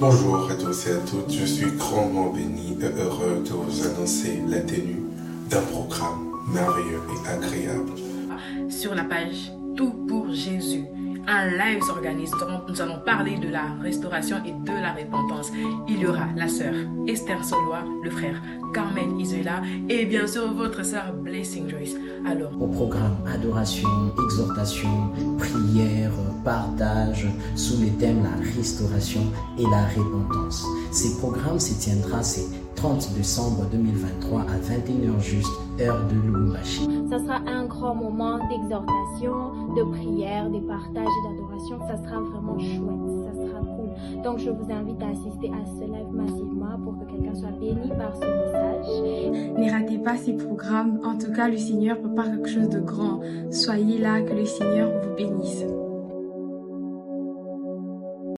Bonjour à tous et à toutes, je suis grandement béni et heureux de vous annoncer la tenue d'un programme merveilleux et agréable. Sur la page Tout pour Jésus, un live s'organise. Nous allons parler de la restauration et de la repentance. Il y aura la sœur Esther Solois, le frère Carmen Isola et bien sûr votre sœur Blessing Joyce. Alors, au programme adoration, exhortation, prière, partage, sous les thèmes la restauration et la repentance. Ces programmes se tiendra ce 30 décembre 2023 à 21h juste, heure de Lubumbashi. Ça sera un grand moment d'exhortation, de prière, de partage et d'adoration. Ça sera vraiment chouette, ça sera cool. Donc je vous invite à assister à ce live massivement pour que quelqu'un soit béni par ce message. Ne ratez pas ces programmes. En tout cas, le Seigneur prépare quelque chose de grand. Soyez là, que le Seigneur vous bénisse.